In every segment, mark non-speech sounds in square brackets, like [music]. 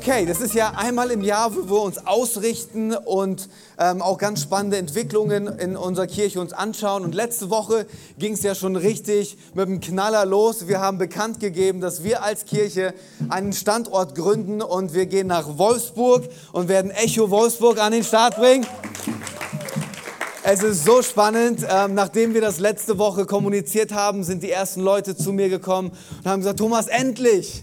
Okay, das ist ja einmal im Jahr, wo wir uns ausrichten und ähm, auch ganz spannende Entwicklungen in unserer Kirche uns anschauen. Und letzte Woche ging es ja schon richtig mit dem Knaller los. Wir haben bekannt gegeben, dass wir als Kirche einen Standort gründen und wir gehen nach Wolfsburg und werden Echo Wolfsburg an den Start bringen. Es ist so spannend. Ähm, nachdem wir das letzte Woche kommuniziert haben, sind die ersten Leute zu mir gekommen und haben gesagt, Thomas, endlich!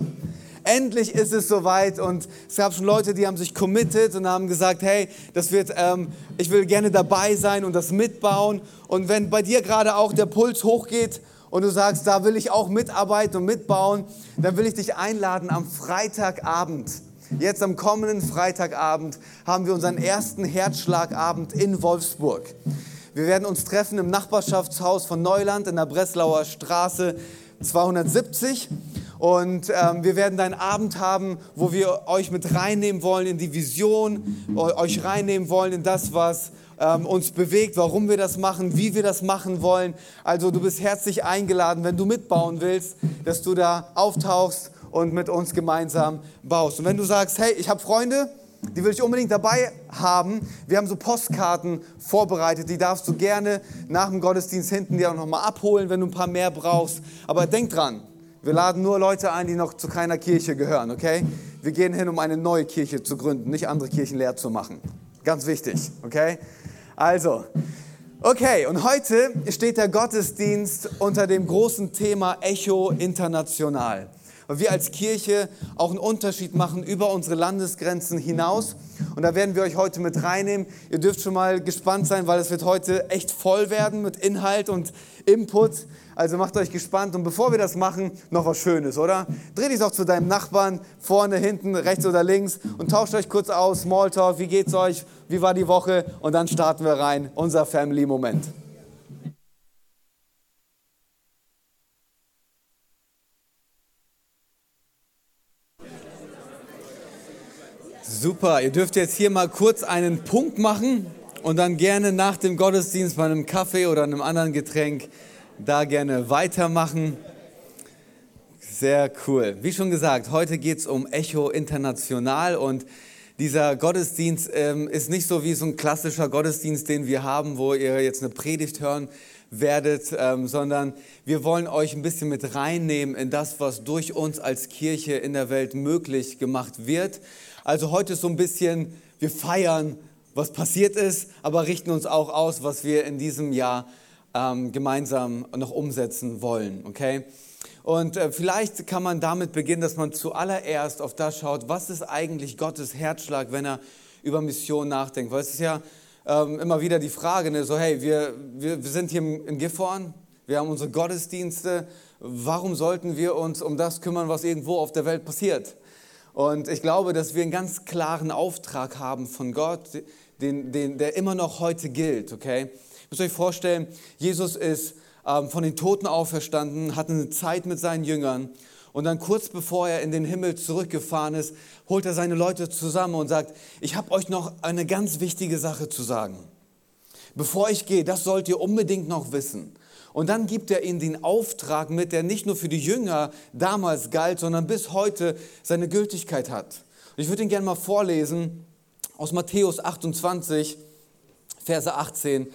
Endlich ist es soweit und es gab schon Leute, die haben sich committed und haben gesagt, hey, das wird, ähm, ich will gerne dabei sein und das mitbauen. Und wenn bei dir gerade auch der Puls hochgeht und du sagst, da will ich auch mitarbeiten und mitbauen, dann will ich dich einladen am Freitagabend. Jetzt am kommenden Freitagabend haben wir unseren ersten Herzschlagabend in Wolfsburg. Wir werden uns treffen im Nachbarschaftshaus von Neuland in der Breslauer Straße 270. Und ähm, wir werden einen Abend haben, wo wir euch mit reinnehmen wollen in die Vision, euch reinnehmen wollen in das, was ähm, uns bewegt, warum wir das machen, wie wir das machen wollen. Also du bist herzlich eingeladen, wenn du mitbauen willst, dass du da auftauchst und mit uns gemeinsam baust. Und wenn du sagst, hey, ich habe Freunde, die will ich unbedingt dabei haben. Wir haben so Postkarten vorbereitet, die darfst du gerne nach dem Gottesdienst hinten dir auch nochmal abholen, wenn du ein paar mehr brauchst. Aber denk dran, wir laden nur Leute ein, die noch zu keiner Kirche gehören, okay? Wir gehen hin, um eine neue Kirche zu gründen, nicht andere Kirchen leer zu machen. Ganz wichtig, okay? Also, okay, und heute steht der Gottesdienst unter dem großen Thema Echo International. Weil wir als Kirche auch einen Unterschied machen über unsere Landesgrenzen hinaus. Und da werden wir euch heute mit reinnehmen. Ihr dürft schon mal gespannt sein, weil es wird heute echt voll werden mit Inhalt und Input. Also macht euch gespannt. Und bevor wir das machen, noch was Schönes, oder? Dreh dich doch zu deinem Nachbarn, vorne, hinten, rechts oder links und tauscht euch kurz aus. Smalltalk, wie geht's euch? Wie war die Woche? Und dann starten wir rein. Unser Family-Moment. Super, ihr dürft jetzt hier mal kurz einen Punkt machen und dann gerne nach dem Gottesdienst bei einem Kaffee oder einem anderen Getränk da gerne weitermachen. Sehr cool. Wie schon gesagt, heute geht es um Echo International und dieser Gottesdienst ähm, ist nicht so wie so ein klassischer Gottesdienst, den wir haben, wo ihr jetzt eine Predigt hören werdet, ähm, sondern wir wollen euch ein bisschen mit reinnehmen in das, was durch uns als Kirche in der Welt möglich gemacht wird. Also heute ist so ein bisschen, wir feiern, was passiert ist, aber richten uns auch aus, was wir in diesem Jahr ähm, gemeinsam noch umsetzen wollen. Okay? Und äh, vielleicht kann man damit beginnen, dass man zuallererst auf das schaut, was ist eigentlich Gottes Herzschlag, wenn er über Mission nachdenkt. Weil es ist ja ähm, immer wieder die Frage, ne, so hey, wir, wir, wir sind hier in Gifhorn, wir haben unsere Gottesdienste, warum sollten wir uns um das kümmern, was irgendwo auf der Welt passiert? Und ich glaube, dass wir einen ganz klaren Auftrag haben von Gott, den, den, der immer noch heute gilt, okay? Müsst euch vorstellen, Jesus ist ähm, von den Toten auferstanden, hatte eine Zeit mit seinen Jüngern und dann kurz bevor er in den Himmel zurückgefahren ist, holt er seine Leute zusammen und sagt, ich habe euch noch eine ganz wichtige Sache zu sagen. Bevor ich gehe, das sollt ihr unbedingt noch wissen. Und dann gibt er ihnen den Auftrag mit, der nicht nur für die Jünger damals galt, sondern bis heute seine Gültigkeit hat. Und ich würde ihn gerne mal vorlesen aus Matthäus 28, Verse 18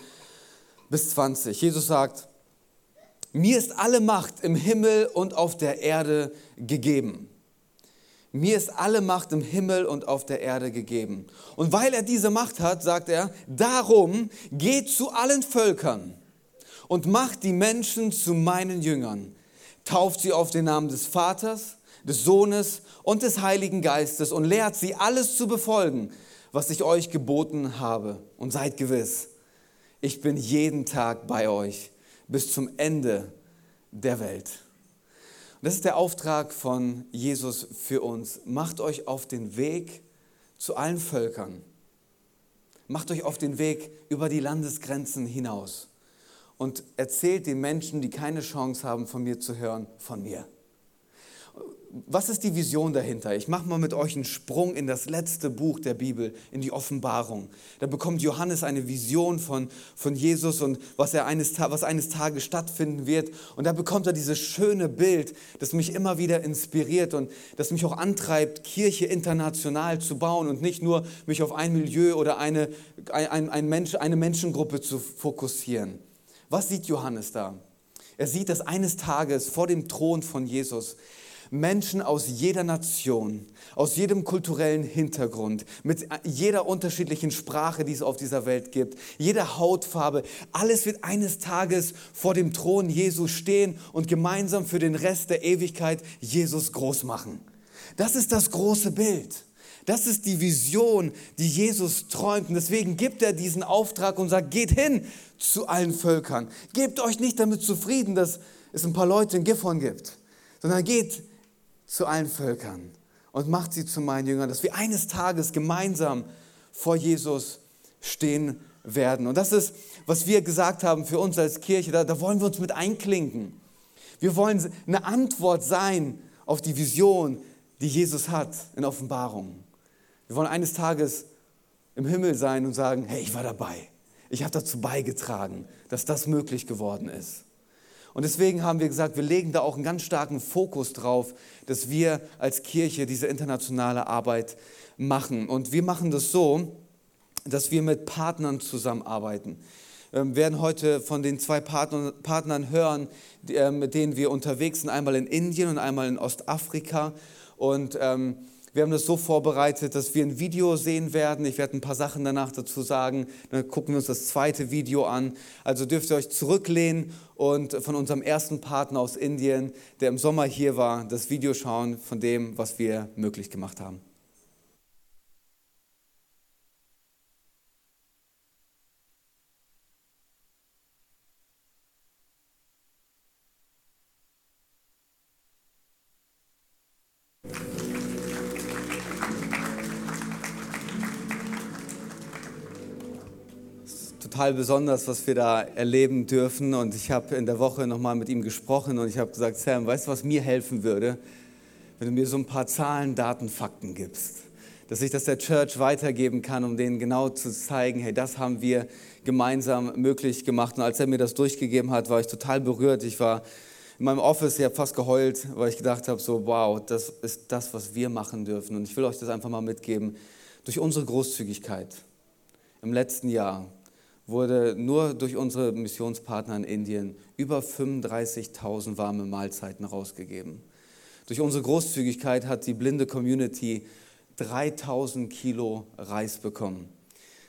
bis 20. Jesus sagt, mir ist alle Macht im Himmel und auf der Erde gegeben. Mir ist alle Macht im Himmel und auf der Erde gegeben. Und weil er diese Macht hat, sagt er, darum geht zu allen Völkern und macht die Menschen zu meinen Jüngern. Tauft sie auf den Namen des Vaters, des Sohnes und des Heiligen Geistes und lehrt sie alles zu befolgen, was ich euch geboten habe. Und seid gewiss, ich bin jeden Tag bei euch bis zum Ende der Welt. Und das ist der Auftrag von Jesus für uns. Macht euch auf den Weg zu allen Völkern. Macht euch auf den Weg über die Landesgrenzen hinaus und erzählt den Menschen, die keine Chance haben, von mir zu hören, von mir was ist die Vision dahinter? Ich mache mal mit euch einen Sprung in das letzte Buch der Bibel, in die Offenbarung. Da bekommt Johannes eine Vision von, von Jesus und was, er eines, was eines Tages stattfinden wird. Und da bekommt er dieses schöne Bild, das mich immer wieder inspiriert und das mich auch antreibt, Kirche international zu bauen und nicht nur mich auf ein Milieu oder eine, ein, ein Mensch, eine Menschengruppe zu fokussieren. Was sieht Johannes da? Er sieht, dass eines Tages vor dem Thron von Jesus Menschen aus jeder Nation, aus jedem kulturellen Hintergrund, mit jeder unterschiedlichen Sprache, die es auf dieser Welt gibt, jeder Hautfarbe, alles wird eines Tages vor dem Thron Jesu stehen und gemeinsam für den Rest der Ewigkeit Jesus groß machen. Das ist das große Bild. Das ist die Vision, die Jesus träumt. Und deswegen gibt er diesen Auftrag und sagt, geht hin zu allen Völkern. Gebt euch nicht damit zufrieden, dass es ein paar Leute in Gifhorn gibt, sondern geht zu allen Völkern und macht sie zu meinen Jüngern, dass wir eines Tages gemeinsam vor Jesus stehen werden. Und das ist, was wir gesagt haben für uns als Kirche, da, da wollen wir uns mit einklinken. Wir wollen eine Antwort sein auf die Vision, die Jesus hat in Offenbarung. Wir wollen eines Tages im Himmel sein und sagen, hey, ich war dabei. Ich habe dazu beigetragen, dass das möglich geworden ist. Und deswegen haben wir gesagt, wir legen da auch einen ganz starken Fokus drauf, dass wir als Kirche diese internationale Arbeit machen. Und wir machen das so, dass wir mit Partnern zusammenarbeiten. Wir ähm, werden heute von den zwei Partnern hören, äh, mit denen wir unterwegs sind, einmal in Indien und einmal in Ostafrika. Und ähm, wir haben das so vorbereitet, dass wir ein Video sehen werden. Ich werde ein paar Sachen danach dazu sagen. Dann gucken wir uns das zweite Video an. Also dürft ihr euch zurücklehnen und von unserem ersten Partner aus Indien, der im Sommer hier war, das Video schauen von dem, was wir möglich gemacht haben. Total besonders, was wir da erleben dürfen. Und ich habe in der Woche nochmal mit ihm gesprochen und ich habe gesagt, Sam, weißt du, was mir helfen würde, wenn du mir so ein paar Zahlen, Daten, Fakten gibst? Dass ich das der Church weitergeben kann, um denen genau zu zeigen, hey, das haben wir gemeinsam möglich gemacht. Und als er mir das durchgegeben hat, war ich total berührt. Ich war in meinem Office, ich habe fast geheult, weil ich gedacht habe, so wow, das ist das, was wir machen dürfen. Und ich will euch das einfach mal mitgeben. Durch unsere Großzügigkeit im letzten Jahr wurde nur durch unsere Missionspartner in Indien über 35.000 warme Mahlzeiten rausgegeben. Durch unsere Großzügigkeit hat die blinde Community 3000 Kilo Reis bekommen.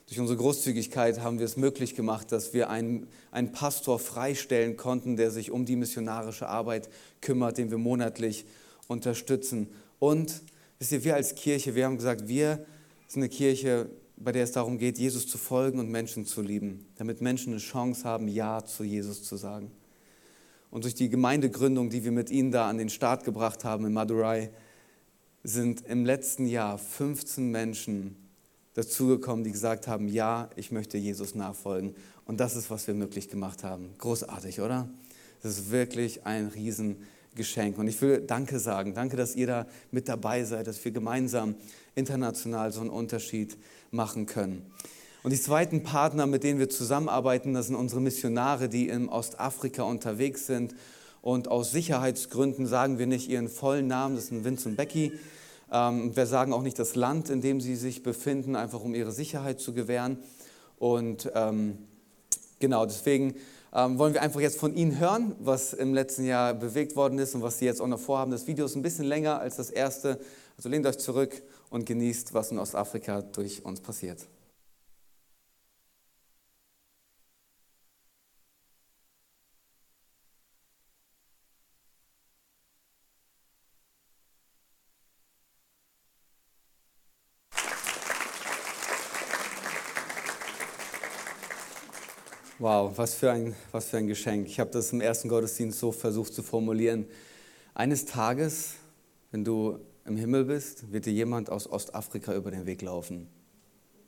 Durch unsere Großzügigkeit haben wir es möglich gemacht, dass wir einen, einen Pastor freistellen konnten, der sich um die missionarische Arbeit kümmert, den wir monatlich unterstützen. Und wisst ihr, wir als Kirche, wir haben gesagt, wir sind eine Kirche, bei der es darum geht, Jesus zu folgen und Menschen zu lieben, damit Menschen eine Chance haben, Ja zu Jesus zu sagen. Und durch die Gemeindegründung, die wir mit ihnen da an den Start gebracht haben in Madurai, sind im letzten Jahr 15 Menschen dazugekommen, die gesagt haben, ja, ich möchte Jesus nachfolgen. Und das ist, was wir möglich gemacht haben. Großartig, oder? Das ist wirklich ein Riesengeschenk. Und ich will Danke sagen. Danke, dass ihr da mit dabei seid, dass wir gemeinsam international so einen Unterschied machen können. Und die zweiten Partner, mit denen wir zusammenarbeiten, das sind unsere Missionare, die in Ostafrika unterwegs sind. Und aus Sicherheitsgründen sagen wir nicht ihren vollen Namen, das sind Vincent Becky. Ähm, wir sagen auch nicht das Land, in dem sie sich befinden, einfach um ihre Sicherheit zu gewähren. Und ähm, genau, deswegen ähm, wollen wir einfach jetzt von Ihnen hören, was im letzten Jahr bewegt worden ist und was Sie jetzt auch noch vorhaben. Das Video ist ein bisschen länger als das erste, also lehnt euch zurück und genießt, was in Ostafrika durch uns passiert. Was für ein, was für ein Geschenk. Ich habe das im ersten Gottesdienst so versucht zu formulieren. Eines Tages, wenn du im Himmel bist, wird dir jemand aus Ostafrika über den Weg laufen,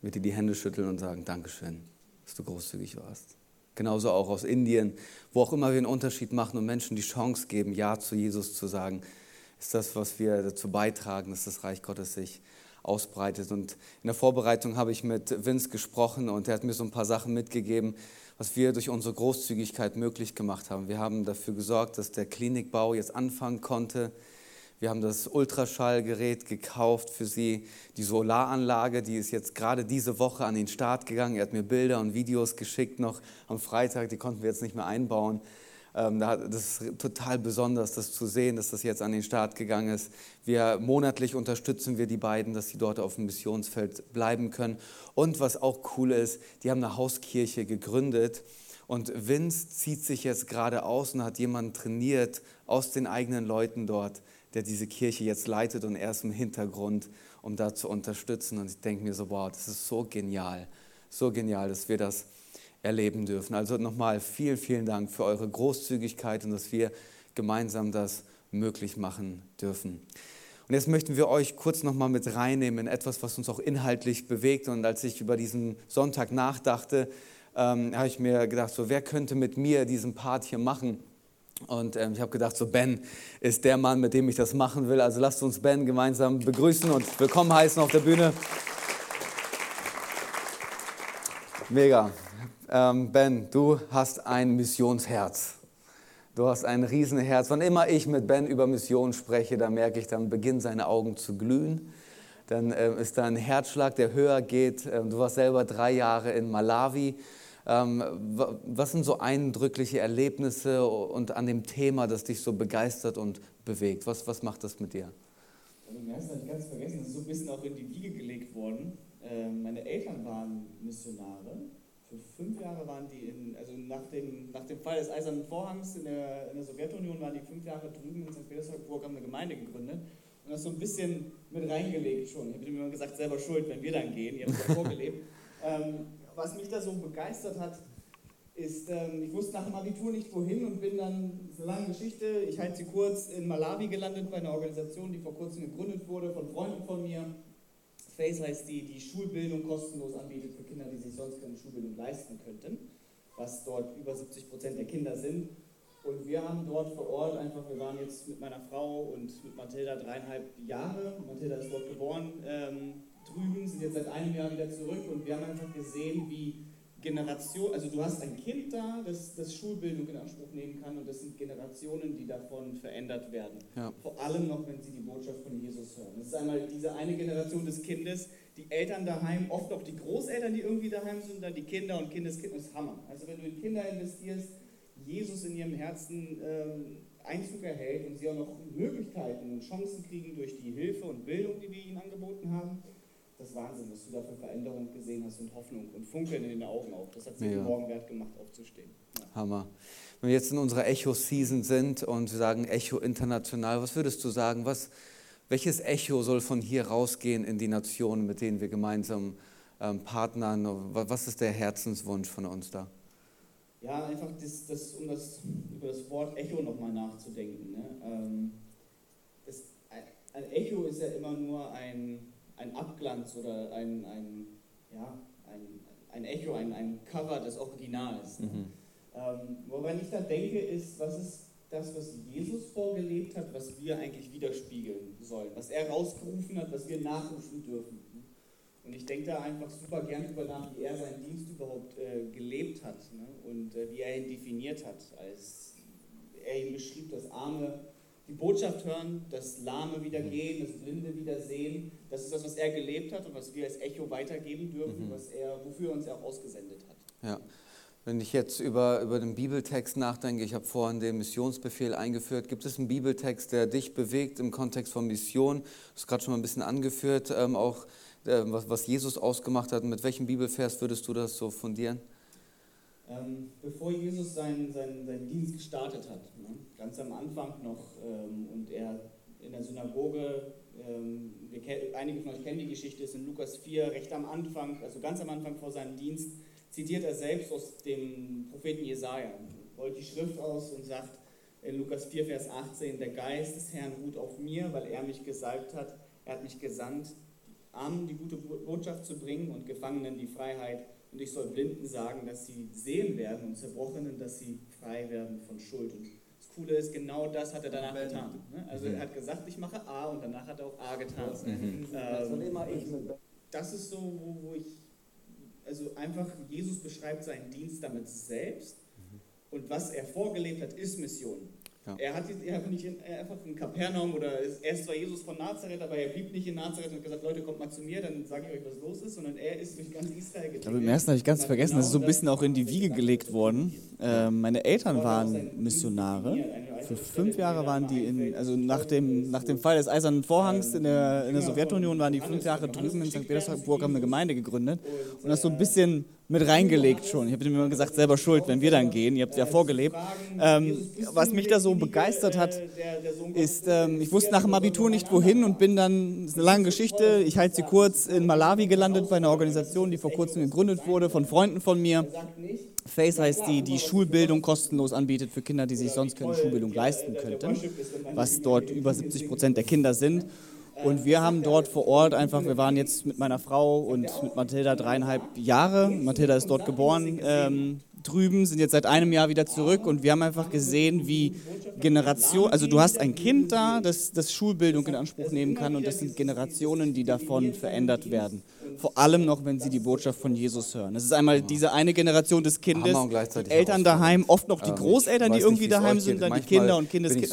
wird dir die Hände schütteln und sagen, Dankeschön, dass du großzügig warst. genauso auch aus Indien, wo auch immer wir einen Unterschied machen und Menschen die Chance geben, Ja zu Jesus zu sagen, ist das, was wir dazu beitragen, dass das Reich Gottes sich ausbreitet. Und in der Vorbereitung habe ich mit Vince gesprochen und er hat mir so ein paar Sachen mitgegeben, was wir durch unsere Großzügigkeit möglich gemacht haben. Wir haben dafür gesorgt, dass der Klinikbau jetzt anfangen konnte. Wir haben das Ultraschallgerät gekauft für sie, die Solaranlage, die ist jetzt gerade diese Woche an den Start gegangen. Er hat mir Bilder und Videos geschickt noch am Freitag, die konnten wir jetzt nicht mehr einbauen. Ähm, das ist total besonders, das zu sehen, dass das jetzt an den Start gegangen ist. Wir monatlich unterstützen wir die beiden, dass sie dort auf dem Missionsfeld bleiben können. Und was auch cool ist, die haben eine Hauskirche gegründet. Und Vince zieht sich jetzt gerade aus und hat jemanden trainiert aus den eigenen Leuten dort, der diese Kirche jetzt leitet und er ist im Hintergrund, um da zu unterstützen. Und ich denke mir so, wow, das ist so genial, so genial, dass wir das erleben dürfen. Also nochmal vielen, vielen Dank für eure Großzügigkeit und dass wir gemeinsam das möglich machen dürfen. Und jetzt möchten wir euch kurz nochmal mit reinnehmen in etwas, was uns auch inhaltlich bewegt. Und als ich über diesen Sonntag nachdachte, ähm, habe ich mir gedacht, so wer könnte mit mir diesen Part hier machen? Und ähm, ich habe gedacht, so Ben ist der Mann, mit dem ich das machen will. Also lasst uns Ben gemeinsam begrüßen und willkommen heißen auf der Bühne. Mega. Ähm, ben, du hast ein Missionsherz. Du hast ein Riesenherz. Wann immer ich mit Ben über Mission spreche, dann merke ich, dann beginnen seine Augen zu glühen. Dann äh, ist da ein Herzschlag, der höher geht. Ähm, du warst selber drei Jahre in Malawi. Ähm, was sind so eindrückliche Erlebnisse und an dem Thema, das dich so begeistert und bewegt? Was, was macht das mit dir? Also, Im Ersten habe ich ganz vergessen, das ist so ein bisschen auch in die Wiege gelegt worden. Ähm, meine Eltern waren Missionare fünf Jahre waren die in, also nach dem, nach dem Fall des Eisernen Vorhangs in der, in der Sowjetunion waren die fünf Jahre drüben in St. Petersburg, haben eine Gemeinde gegründet und das so ein bisschen mit reingelegt schon. Ich habe immer gesagt, selber schuld, wenn wir dann gehen, ihr habt es ja vorgelebt. [laughs] ähm, was mich da so begeistert hat, ist, ähm, ich wusste nach dem Abitur nicht wohin und bin dann, das ist eine lange Geschichte, ich halte sie kurz, in Malawi gelandet bei einer Organisation, die vor kurzem gegründet wurde von Freunden von mir FACE heißt die, die Schulbildung kostenlos anbietet für Kinder, die sich sonst keine Schulbildung leisten könnten, was dort über 70 Prozent der Kinder sind. Und wir haben dort vor Ort einfach, wir waren jetzt mit meiner Frau und mit Mathilda dreieinhalb Jahre. Mathilda ist dort geboren ähm, drüben, sind jetzt seit einem Jahr wieder zurück und wir haben einfach gesehen, wie Generation, also du hast ein Kind da, das, das Schulbildung in Anspruch nehmen kann und das sind Generationen, die davon verändert werden. Ja. Vor allem noch, wenn sie die Botschaft von Jesus hören. Das ist einmal diese eine Generation des Kindes, die Eltern daheim, oft auch die Großeltern, die irgendwie daheim sind, dann die Kinder und Kindeskinder, das ist Hammer. Also wenn du in Kinder investierst, Jesus in ihrem Herzen äh, Einzug erhält und sie auch noch Möglichkeiten und Chancen kriegen durch die Hilfe und Bildung, die wir ihnen angeboten haben, das Wahnsinn, was du da für Veränderung gesehen hast und Hoffnung und Funkeln in den Augen auch. Das hat sich ja. Morgen wert gemacht, aufzustehen. Ja. Hammer. Wenn wir jetzt in unserer Echo-Season sind und wir sagen Echo international, was würdest du sagen, was, welches Echo soll von hier rausgehen in die Nationen, mit denen wir gemeinsam ähm, partnern? Was ist der Herzenswunsch von uns da? Ja, einfach das, das, um das, über das Wort Echo nochmal nachzudenken. Ne? Ähm, das, ein Echo ist ja immer nur ein ein Abglanz oder ein, ein, ja, ein, ein Echo, ein, ein Cover des Originals. Mhm. Ähm, woran ich da denke, ist, was ist das, was Jesus vorgelebt hat, was wir eigentlich widerspiegeln sollen, was er rausgerufen hat, was wir nachrufen dürfen. Und ich denke da einfach super gern drüber nach, wie er seinen Dienst überhaupt äh, gelebt hat ne? und äh, wie er ihn definiert hat, als er ihn beschrieb, dass Arme die Botschaft hören, dass Lahme wieder mhm. gehen, dass Blinde wieder sehen. Das ist das, was er gelebt hat und was wir als Echo weitergeben dürfen, mhm. was er, wofür er uns auch ausgesendet hat. Ja. Wenn ich jetzt über, über den Bibeltext nachdenke, ich habe vorhin den Missionsbefehl eingeführt, gibt es einen Bibeltext, der dich bewegt im Kontext von Mission? Du hast gerade schon mal ein bisschen angeführt, ähm, auch äh, was, was Jesus ausgemacht hat. Mit welchem Bibelvers würdest du das so fundieren? Ähm, bevor Jesus seinen, seinen, seinen Dienst gestartet hat, ne? ganz am Anfang noch, ähm, und er in der Synagoge, ähm, wir, einige von euch kennen die Geschichte, ist in Lukas 4, recht am Anfang, also ganz am Anfang vor seinem Dienst, zitiert er selbst aus dem Propheten Jesaja, rollt die Schrift aus und sagt in Lukas 4, Vers 18: Der Geist des Herrn ruht auf mir, weil er mich gesalbt hat. Er hat mich gesandt, Armen die gute Botschaft zu bringen und Gefangenen die Freiheit Und ich soll Blinden sagen, dass sie sehen werden und Zerbrochenen, dass sie frei werden von Schuld. Und das Coole ist, genau das hat er danach getan. Ne? Also er hat gesagt, ich mache A und danach hat er auch A getan. Mhm. Ähm, das ist so, wo, wo ich, also einfach, Jesus beschreibt seinen Dienst damit selbst und was er vorgelebt hat, ist Mission. Ja. Er hat er nicht in, einfach in Kapernaum oder er ist zwar Jesus von Nazareth, aber er blieb nicht in Nazareth und hat gesagt, Leute, kommt mal zu mir, dann sage ich euch, was los ist, sondern er ist durch ganz Israel gegangen. Aber im ersten habe ich ganz vergessen, das ist so ein bisschen auch in die Wiege gelegt worden. Äh, meine Eltern waren Missionare. Für fünf Jahre waren die in, also nach dem, nach dem Fall des Eisernen Vorhangs in der, in der Sowjetunion waren die fünf Jahre drüben in St. Petersburg, haben eine Gemeinde gegründet und das so ein bisschen mit reingelegt schon. Ich habe immer gesagt, selber schuld, wenn wir dann gehen. Ihr habt ja vorgelebt. Ähm, was mich da so begeistert hat, ist, ähm, ich wusste nach dem Abitur nicht wohin und bin dann, das ist eine lange Geschichte, ich halte sie kurz, in Malawi gelandet bei einer Organisation, die vor kurzem gegründet wurde von Freunden von mir. FACE heißt die, die Schulbildung kostenlos anbietet für Kinder, die sich sonst keine Schulbildung leisten könnten, was dort über 70 Prozent der Kinder sind. Und wir haben dort vor Ort einfach, wir waren jetzt mit meiner Frau und mit Mathilda dreieinhalb Jahre. Mathilda ist dort geboren ähm, drüben, sind jetzt seit einem Jahr wieder zurück und wir haben einfach gesehen, wie Generation, also du hast ein Kind da, das, das Schulbildung in Anspruch nehmen kann und das sind Generationen, die davon verändert werden. Vor allem noch, wenn sie die Botschaft von Jesus hören. Das ist einmal diese eine Generation des Kindes, Eltern daheim, oft noch die Großeltern, die irgendwie daheim sind, dann die Kinder und Kindeskinder.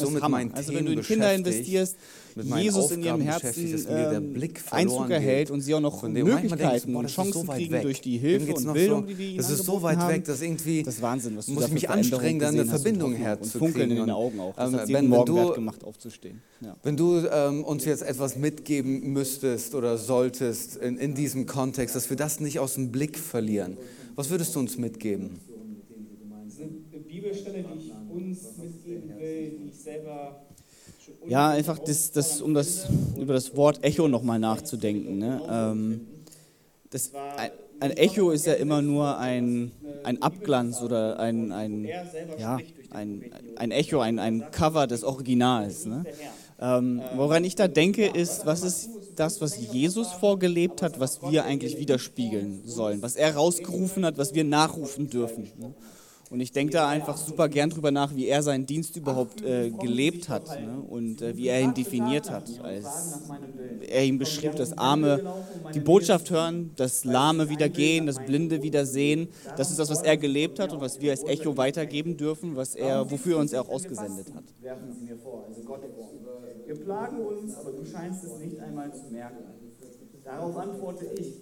Also wenn du in Kinder investierst, Jesus in ihrem Herzen ähm, Einzug erhält und sie auch noch Möglichkeiten und Chancen so kriegen durch die Hilfe und Bildung, die wir ihnen Das ist so weit weg, dass irgendwie das ist Wahnsinn, was du muss ich mich anstrengen, dann eine Verbindung herzukriegen. Und funkeln in den Augen auch. Das ähm, hat jeden Morgen wert gemacht, aufzustehen. Wenn du ähm, uns jetzt etwas mitgeben müsstest oder solltest in, in diesem Kontext, dass wir das nicht aus dem Blick verlieren, was würdest du uns mitgeben? Eine Bibelstelle, die ich uns mitgeben will, die ich selber ja, einfach das, das, um das, über das Wort Echo nochmal nachzudenken. Ne? Ähm, das, ein, ein, Echo ist ja immer nur ein, ein Abglanz oder ein, ein, ja, ein, ein Echo, ein, ein Cover des Originals. Ne? Ähm, woran ich da denke, ist, was ist das, was Jesus vorgelebt hat, was wir eigentlich widerspiegeln sollen, was er rausgerufen hat, was wir nachrufen dürfen. Ne? Und ich denke da einfach super gern drüber nach, wie er seinen Dienst überhaupt äh, gelebt hat ne? und äh, wie er ihn definiert hat. Als er ihm beschrieb, dass Arme die Botschaft hören, dass Lahme wieder gehen, dass Blinde wieder sehen. Das ist das, was er gelebt hat und was wir als Echo weitergeben dürfen, was er, wofür er uns auch ausgesendet hat. Also wir plagen uns, aber du scheinst es nicht einmal zu merken. Darauf antworte ich,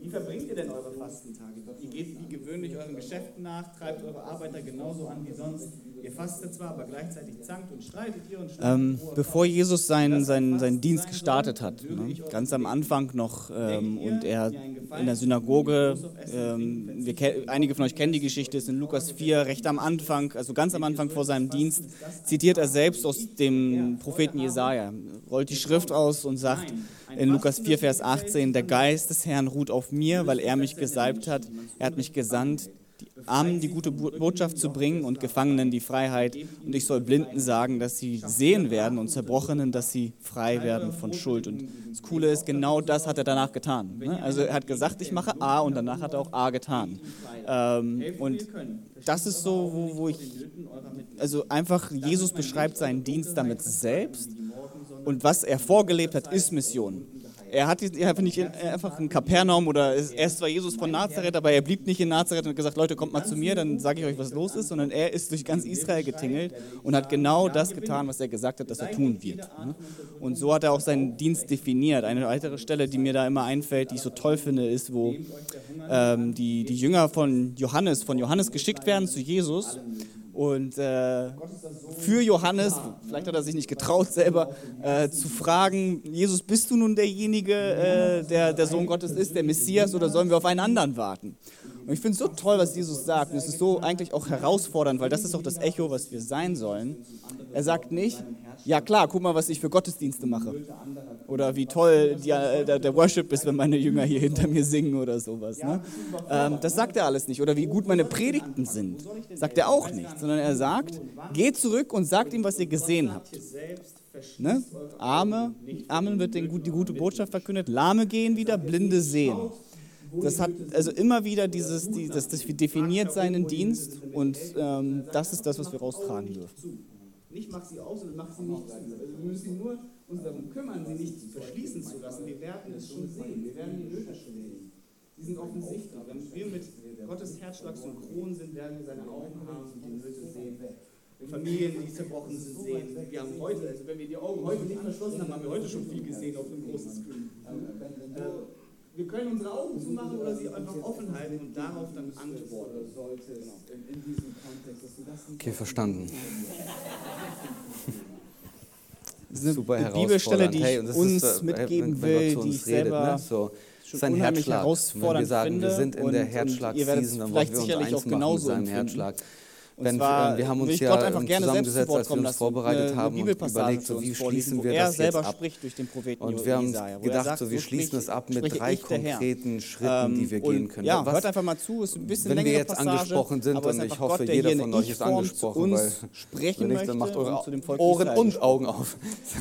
wie verbringt ihr denn eure Fastentage? Ihr geht wie gewöhnlich euren Geschäften nach, treibt eure Arbeiter genauso an wie sonst. Ihr fastet zwar, aber gleichzeitig zankt und streitet ihr und ähm, Bevor Jesus seinen, seinen, seinen Dienst gestartet hat, ne? ganz am Anfang noch, ähm, und er in der Synagoge, ähm, wir, einige von euch kennen die Geschichte, ist in Lukas 4, recht am Anfang, also ganz am Anfang vor seinem Dienst, zitiert er selbst aus dem Propheten Jesaja, rollt die Schrift aus und sagt, in Lukas 4, Vers 18, der Geist des Herrn ruht auf mir, weil er mich gesalbt hat. Er hat mich gesandt, Armen die gute Botschaft zu bringen und Gefangenen die Freiheit. Und ich soll Blinden sagen, dass sie sehen werden und Zerbrochenen, dass sie frei werden von Schuld. Und das Coole ist, genau das hat er danach getan. Ne? Also er hat gesagt, ich mache A und danach hat er auch A getan. Ähm, und das ist so, wo, wo ich, also einfach, Jesus beschreibt seinen Dienst damit selbst und was er vorgelebt hat, ist Mission. Er hat einfach nicht einfach in Kapernaum oder er ist zwar Jesus von Nazareth, aber er blieb nicht in Nazareth und hat gesagt, Leute, kommt mal zu mir, dann sage ich euch, was los ist, sondern er ist durch ganz Israel getingelt und hat genau das getan, was er gesagt hat, dass er tun wird. Ne? Und so hat er auch seinen Dienst definiert. Eine weitere Stelle, die mir da immer einfällt, die ich so toll finde, ist, wo ähm, die, die Jünger von Johannes, von Johannes geschickt werden zu Jesus und äh, für Johannes, vielleicht hat er sich nicht getraut selber, äh, zu fragen, Jesus, bist du nun derjenige, äh, der der Sohn Gottes ist, der Messias, oder sollen wir auf einen anderen warten? Und ich finde es so toll, was Jesus sagt. Und es ist so eigentlich auch herausfordernd, weil das ist auch das Echo, was wir sein sollen. Er sagt nicht, ja klar, guck mal, was ich für Gottesdienste mache. Oder wie toll die, äh, der, Worship ist, wenn meine Jünger hier hinter mir singen oder sowas. Ne? Ähm, das sagt er alles nicht. Oder wie gut meine Predigten sind. Sagt er auch nicht. Sondern er sagt, geht zurück und sagt ihm, was ihr gesehen habt. Ne? Arme, Armen wird die gute Botschaft verkündet, Lahme gehen wieder, Blinde sehen. das hat also immer wieder dieses, die, das, das definiert seinen Dienst und ähm, das ist das, was wir raustragen dürfen. Nicht mach sie aus und mach sie nicht zu. Also wir müssen nur uns darum kümmern, sie nicht verschließen zu lassen. Wir werden es schon sehen. Wir werden die Nöte sehen. Die sind offensichtlich. Wenn wir mit Gottes Herzschlag synchron sind, werden wir seine Augen haben und die Nöte sehen. Familien, die zerbrochen sind, sehen. Wir haben heute, also wenn wir die Augen heute nicht verschlossen haben, haben wir heute schon viel gesehen auf dem großen Screen. Äh, wir können unsere Augen zumachen oder sie einfach offen halten und darauf dann antworten. Okay, verstanden. [laughs] [laughs] Das ist Super eine Bibelstelle, die ich hey, uns ist, mitgeben will, die ich selber redet, ne? so, schon sein unheimlich Herzschlag. herausfordernd wenn wir sagen, finde. Wir sind in der Herzschlag-Season, dann wollen wir uns eins machen mit seinem Herzschlag. Wenn, zwar, wir haben uns ja Gott einfach gerne zusammengesetzt, als wir uns vorbereitet haben und überlegt, so, wie schließen wir das jetzt ab. und wir haben gedacht, sagt, so, wir schließen es ab mit drei konkreten Schritten, die wir ähm, gehen können. Ja, hört einfach mal zu, ist ein bisschen Wenn wir jetzt angesprochen sind und ich hoffe, jeder von euch ist angesprochen, weil sprechen möchte, dann macht eure Ohren und Augen auf.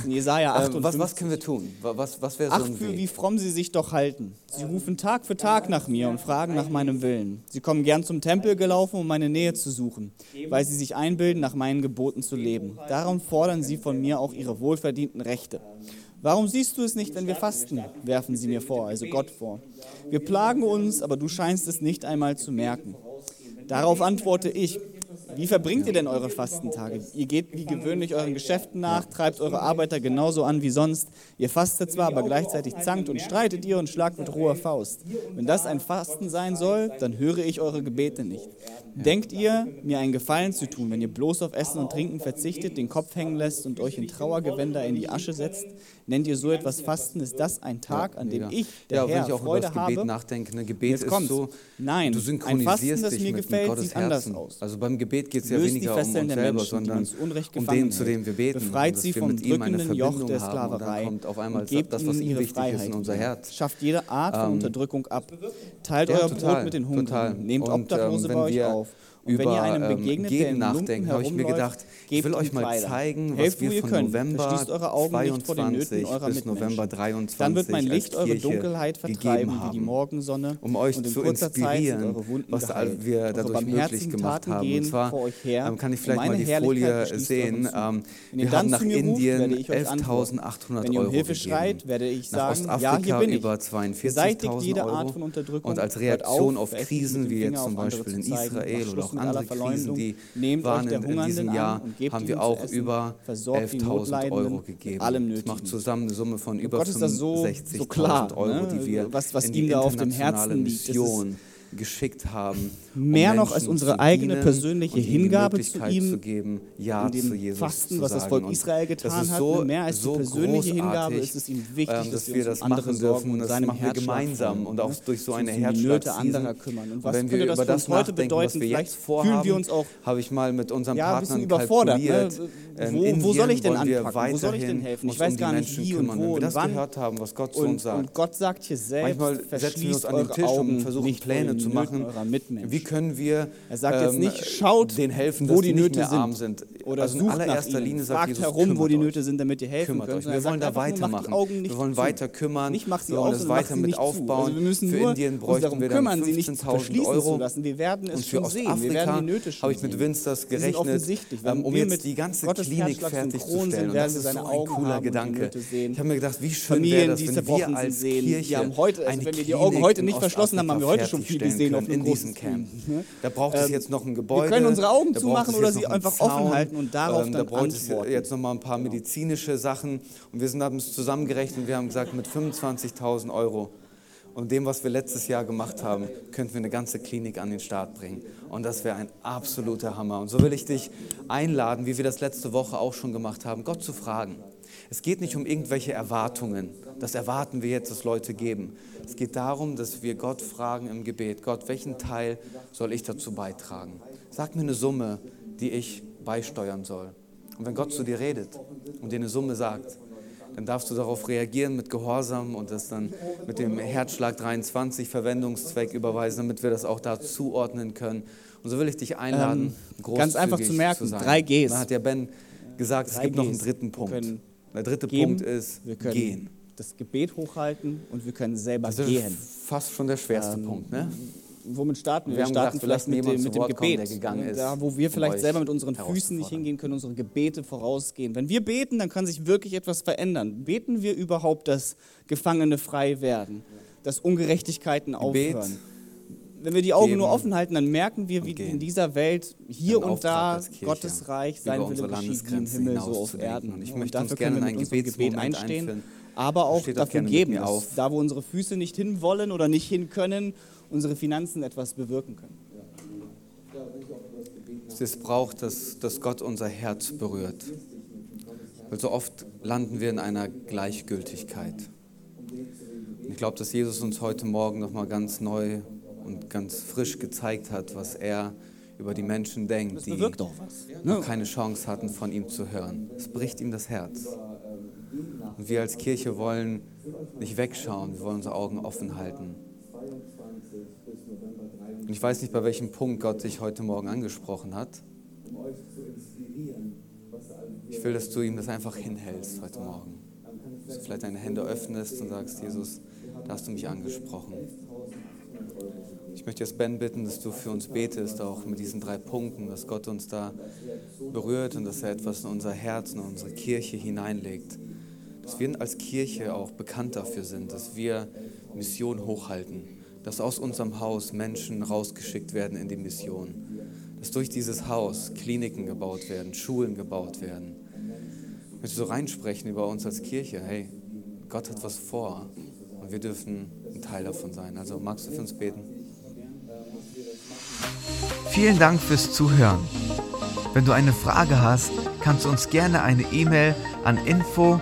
Jesaja 58. Was können wir tun? Was wäre so ein Weg? wie fromm sie sich doch halten. Sie rufen Tag für Tag nach mir und fragen nach meinem Willen. Sie kommen gern zum Tempel gelaufen, um meine Nähe zu suchen weil sie sich einbilden, nach meinen Geboten zu leben. Darum fordern sie von mir auch ihre wohlverdienten Rechte. Warum siehst du es nicht, wenn wir fasten? werfen sie mir vor, also Gott vor. Wir plagen uns, aber du scheinst es nicht einmal zu merken. Darauf antworte ich, wie verbringt ihr denn eure Fastentage? Ihr geht wie gewöhnlich euren Geschäften nach, treibt eure Arbeiter genauso an wie sonst. Ihr fastet zwar, aber gleichzeitig zankt und streitet ihr und schlagt mit roher Faust. Wenn das ein Fasten sein soll, dann höre ich eure Gebete nicht. Denkt ihr, mir einen Gefallen zu tun, wenn ihr bloß auf Essen und Trinken verzichtet, den Kopf hängen lässt und euch in Trauergewänder in die Asche setzt? Nennt ihr so etwas Fasten? Ist das ein Tag, an dem ja. ich, der ja, Herr, wenn ich auch Freude über das Gebet habe? nachdenke, ne, Gebet ist so, Nein, du synchronisierst ein Fasten, das mir gefällt, sieht anders aus. Also beim Gebet geht es ja weniger um uns selber, Menschen, sondern um den, zu dem wir beten. Befreit sie vom drückenden Joch der Sklaverei kommt auf einmal und gebt das, was ihm wichtig Freiheit. ist in unser Herz. Schafft jede Art von ähm, Unterdrückung ab. Teilt euer Brot mit den Hungrigen. Nehmt Obdachlose ähm, bei euch auf über wenn ihr einem ähm, Geben nachdenken, habe ich mir gedacht, ich will euch mal zeigen, was Helft, wir von. November 22 bis November 23 Dann wird mein Licht eure Dunkelheit vertreiben wie die Morgensonne um euch zu inspirieren, was wir dadurch möglich gemacht haben. Und zwar ähm, kann ich vielleicht mal die Folie sehen. Ähm, wir haben nach Indien 11.800 Euro gegeben. Nach Ostafrika über 42.000 Euro. Und als Reaktion auf Krisen wie jetzt zum Beispiel in Israel oder auch andere Krisen, die waren in, in diesem Jahr, haben wir auch über 11.000 Euro gegeben. Das macht zusammen eine Summe von über 65.000 so Euro, ne? die wir was, was in die internationale Mission geschickt haben. Um Mehr noch als unsere eigene persönliche Hingabe zu ihm, zu geben, ja zu Jesus Fasten, was das Volk Israel getan so, hat. Ne? Mehr als so die persönliche Hingabe ist es ihm wichtig, ähm, dass, dass, wir das machen dürfen und das machen wir gemeinsam und auch durch so eine Herzschlag anderer kümmern. Und was wenn wir das über das heute bedeuten, was wir jetzt vorhaben, wir uns auch habe ich mal mit unseren ja, Partnern überfordert. Ne? Wo, wo soll ich denn anpacken? Wo soll ich denn helfen? Ich weiß gar nicht, wie und wo und wir das gehört haben, was Gott zu uns sagt. Und Gott sagt hier selbst, Manchmal setzen wir uns an den Tisch und versuchen Pläne zu machen. Wie können wir er sagt jetzt nicht, ähm, schaut, den helfen, wo die Nöte sind. sind. Oder also in allererster Linie sagt Jesus, herum, wo die Nöte sind, damit ihr helfen könnt. Wir wollen da weitermachen. Wir wollen weiter kümmern. Nicht macht sie wir wollen es weiter mit aufbauen. Also für Indien bräuchten wir dann 15.000 Euro. Wir werden es. Wir die Nöte schon habe ich mit Vince das gerechnet, ähm, um jetzt die ganze Klinik fertigzustellen. Und das ist so ein cooler Gedanke. Ich habe mir gedacht, wie schön wäre das, wenn wir als Kirche eine Wenn wir die Augen heute nicht verschlossen haben, haben wir heute schon viel gesehen auf in diesem Camp. Da braucht es ähm, jetzt noch ein Gebäude. Wir können unsere Augen zumachen oder sie einfach offen halten und darauf ähm, dann Da braucht es jetzt noch mal ein paar medizinische Sachen. Und wir haben es zusammengerechnet. Wir haben gesagt, mit 25.000 Euro und dem, was wir letztes Jahr gemacht haben, könnten wir eine ganze Klinik an den Start bringen. Und das wäre ein absoluter Hammer. Und so will ich dich einladen, wie wir das letzte Woche auch schon gemacht haben, Gott zu fragen. Es geht nicht um irgendwelche Erwartungen. Das erwarten wir jetzt, dass Leute geben. Es geht darum, dass wir Gott fragen im Gebet, Gott, welchen Teil soll ich dazu beitragen? Sag mir eine Summe, die ich beisteuern soll. Und wenn Gott zu dir redet und dir eine Summe sagt, dann darfst du darauf reagieren mit Gehorsam und das dann mit dem Herzschlag 23 Verwendungszweck überweisen, damit wir das auch da zuordnen können. Und so will ich dich einladen, ähm, ganz einfach zu merken, zu drei Gs. Da hat ja Ben gesagt, es gibt noch einen dritten Punkt. Der dritte geben, Punkt ist gehen. Das Gebet hochhalten und wir können selber Das ist gehen. fast schon der schwerste Ähm, Punkt, ne? Womit starten wir? Wir starten wir vielleicht mit dem, mit dem Gebet. ist, da, wo wir vielleicht selber mit unseren Füßen nicht hingehen können, unsere Gebete vorausgehen. Wenn wir beten, dann kann sich wirklich etwas verändern. Beten wir überhaupt, dass Gefangene frei werden, dass Ungerechtigkeiten Gebet aufhören? Wenn wir die Augen geben nur offen halten, dann merken wir, wie und gehen. in dieser Welt hier Ein und da Gottes Reich, sein Wille geschieht wie im Himmel, so auf. Erden. Und ich Und möchte dafür uns können gerne wir in unserem Gebet einstehen, einführen. Aber auch Steht dafür geben, dass da, wo unsere Füße nicht hinwollen oder nicht hin können, unsere Finanzen etwas bewirken können. Es braucht, dass, dass Gott unser Herz berührt. Weil so oft landen wir in einer Gleichgültigkeit. Und ich glaube, dass Jesus uns heute Morgen nochmal ganz neu und ganz frisch gezeigt hat, was er über die Menschen denkt, die was. noch Ne? keine Chance hatten, von ihm zu hören. Es bricht ihm das Herz. Und wir als Kirche wollen nicht wegschauen, wir wollen unsere Augen offen halten. Und ich weiß nicht, bei welchem Punkt Gott dich heute Morgen angesprochen hat. Ich will, dass du ihm das einfach hinhältst heute Morgen. Dass du vielleicht deine Hände öffnest und sagst, Jesus, da hast du mich angesprochen. Ich möchte jetzt Ben bitten, dass du für uns betest, auch mit diesen drei Punkten, dass Gott uns da berührt und dass er etwas in unser Herz, in unsere Kirche hineinlegt. Dass wir als Kirche auch bekannt dafür sind, dass wir Mission hochhalten, dass aus unserem Haus Menschen rausgeschickt werden in die Mission, dass durch dieses Haus Kliniken gebaut werden, Schulen gebaut werden. Ich möchte so reinsprechen über uns als Kirche, hey, Gott hat was vor und wir dürfen ein Teil davon sein. Also magst du für uns beten? Vielen Dank fürs Zuhören. Wenn du eine Frage hast, kannst du uns gerne eine E-Mail an info